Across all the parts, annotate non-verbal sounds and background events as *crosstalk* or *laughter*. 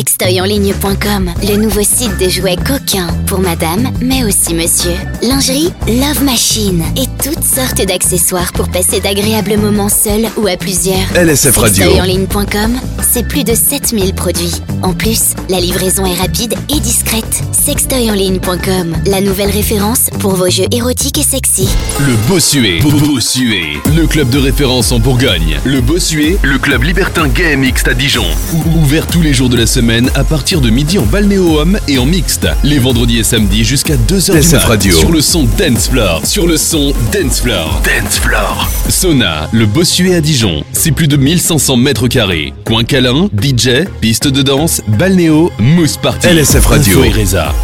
Sextoyenligne.com, le nouveau site de jouets coquins pour madame, mais aussi monsieur. Lingerie Love Machine et toutes sortes d'accessoires pour passer d'agréables moments seuls ou à plusieurs. LSF Radio. Sextoyenligne.com, c'est plus de 7000 produits. En plus, la livraison est rapide et discrète. Sextoyenligne.com, la nouvelle référence pour vos jeux érotiques et sexy. Le Bossuet. Bossuet. Le club de référence en Bourgogne. Le Bossuet, le club libertin gay mixte à Dijon. Ou- Ouvert tous les jours de la semaine à partir de midi en balnéo-homme et en mixte. Les vendredis et samedis jusqu'à 2h du mat. Radio. Sur le son Dance Floor. Sur le son Dance Floor. Dance Floor. Sona, le Bossuet à Dijon. C'est plus de 1500 mètres carrés. Coin câlin, DJ, piste de danse, balnéo, mousse party. LSF Radio.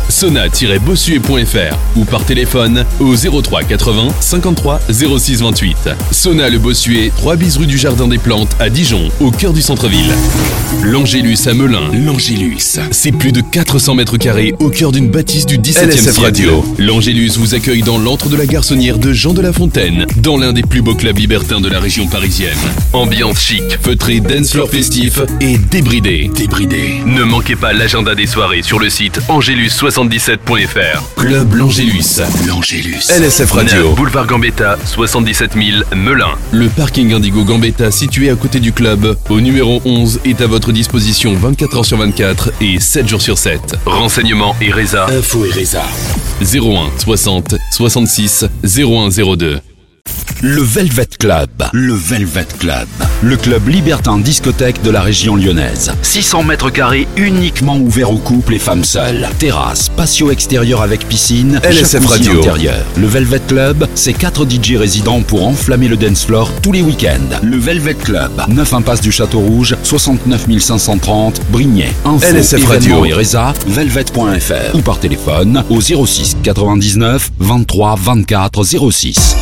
Sona-bossuet.fr ou par téléphone au 03 80 53 06 28. Sona le Bossuet, 3 bis rue du Jardin des Plantes à Dijon, au cœur du centre-ville. L'Angélus à Melun. L'Angélus. C'est plus de 400 mètres carrés au cœur d'une bâtisse du 17e LSF siècle. Radio. L'Angélus vous accueille dans l'antre de la garçonnière de Jean de La Fontaine, dans l'un des plus beaux clubs libertins de la région parisienne. Ambiance chic, feutrée, dance floor festif et débridé. Débridé. Ne manquez pas l'agenda des soirées sur le site angélus77.fr. Club L'Angélus. L'Angélus. LSF Radio. 9 Boulevard Gambetta, 77 000 Melun. Le parking Indigo Gambetta situé à côté du club, au numéro 11, est à votre disposition 24h sur 24 et 7 jours sur 7. Renseignements et Reza. Info et Reza. 01 60 66 0102. Le Velvet Club. Le Velvet Club. Le club libertin discothèque de la région lyonnaise. 600 mètres carrés uniquement ouvert aux couples et femmes seules. Terrasse, patio extérieur avec piscine, LSF Radio. intérieur. Le Velvet Club, c'est 4 DJ résidents pour enflammer le dance floor tous les week-ends. Le Velvet Club, 9 impasse du Château Rouge, 69 530 Brignais. Info, LSF Radio. et Reza, velvet.fr ou par téléphone au 06 99 23 24 06.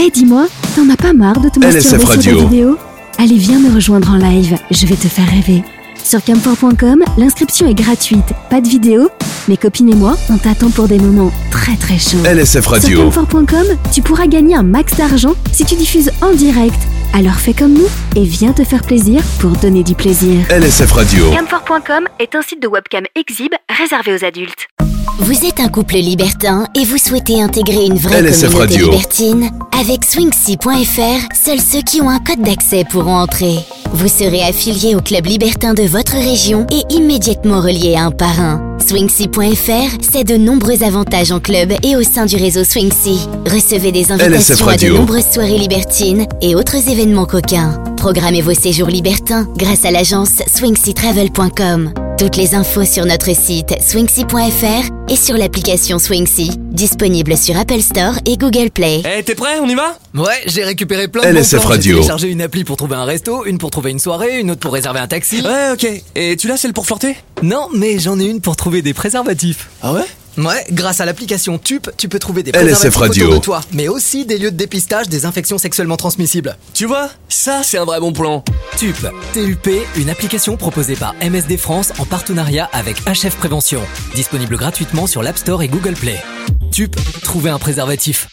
Eh dis-moi, t'en as pas marre de te LSF masturber sur des vidéos Allez, viens me rejoindre en live, je vais te faire rêver. Sur camphor.com, l'inscription est gratuite, pas de vidéo. Mes copines et moi, on t'attend pour des moments très très chauds. LSF Sur Radio. camphor.com, tu pourras gagner un max d'argent si tu diffuses en direct. Alors fais comme nous et viens te faire plaisir pour donner du plaisir. LSF Radio. Camphor.com est un site de webcam exhibe réservé aux adultes. Vous êtes un couple libertin et vous souhaitez intégrer une vraie LSF communauté Radio. libertine Avec swingsy.fr, seuls ceux qui ont un code d'accès pourront entrer. Vous serez affilié au club libertin de votre région et immédiatement relié à un parrain. Swingsy.fr, c'est de nombreux avantages en club et au sein du réseau Swingsy. Recevez des invitations à de Radio. nombreuses soirées libertines et autres événements coquins. Programmez vos séjours libertins grâce à l'agence swingsytravel.com. Toutes les infos sur notre site swingsy.fr et sur l'application Swingsy, disponible sur Apple Store et Google Play. Eh, t'es prêt? On y va? Ouais, j'ai récupéré plein de LSF bons. Radio. J'ai téléchargé une appli pour trouver un resto, une pour trouver une soirée, une autre pour réserver un taxi. Ouais, ok. Et tu l'as celle pour flirter? Non, mais j'en ai une pour trouver des préservatifs. Ah ouais? Ouais, grâce à l'application TUP, tu peux trouver des LSF préservatifs Radio. autour de toi, mais aussi des lieux de dépistage des infections sexuellement transmissibles. Tu vois Ça, c'est un vrai bon plan. TUP, TUP, une application proposée par MSD France en partenariat avec HF Prévention. Disponible gratuitement sur l'App Store et Google Play. TUP, trouver un préservatif.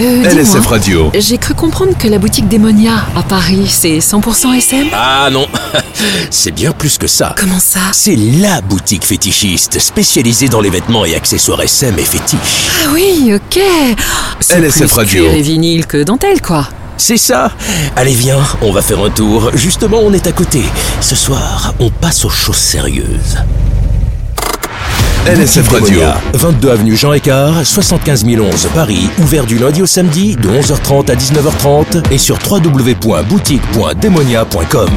Euh, LSF Radio. J'ai cru comprendre que la boutique Démonia à Paris, c'est 100% SM Ah non, *laughs* c'est bien plus que ça. Comment ça? C'est LA boutique fétichiste spécialisée dans les vêtements et accessoires SM et fétiches. Ah oui, ok. C'est LSF plus Radio. cuir et vinyle que dentelle, quoi. C'est ça Allez viens, on va faire un tour. Justement, on est à côté. Ce soir, on passe aux choses sérieuses. LSF Radio. Démonia, 22 avenue Jean Écart, 75 011 Paris, ouvert du lundi au samedi de 11h30 à 19h30 et sur www.boutique.demonia.com.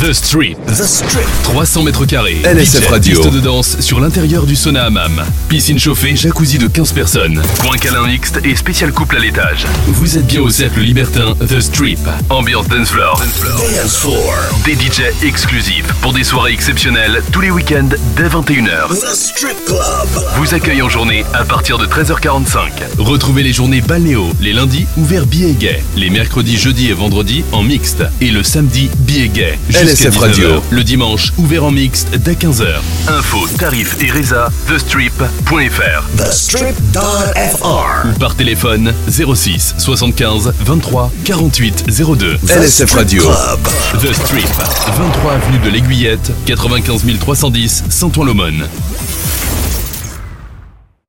The Strip. The Strip. 300 mètres carrés. LSF DJ, Radio. Piste de danse sur l'intérieur du sauna hammam. Piscine chauffée, jacuzzi de 15 personnes. Coin câlin mixte et spécial couple à l'étage. Vous êtes bien au cercle libertin The Strip. Ambiance dance floor. Dance floor. Des DJ exclusifs pour des soirées exceptionnelles tous les week-ends dès 21h. The Strip Club. Vous accueille en journée à partir de 13h45. Retrouvez les journées balnéo les lundis ouverts billets gays, les mercredis, jeudis et vendredis en mixte et le samedi jusqu'à jusqu'à LSF 19h. Radio. Le dimanche, ouvert en mixte dès 15h. Info, tarifs et résa, thestrip.fr. TheStrip.fr. Ou par téléphone 06 75 23 48 02. LSF Radio. The Strip, 23 avenue de l'Aiguillette, 95 310 Saint-Ouen-l'Aumône.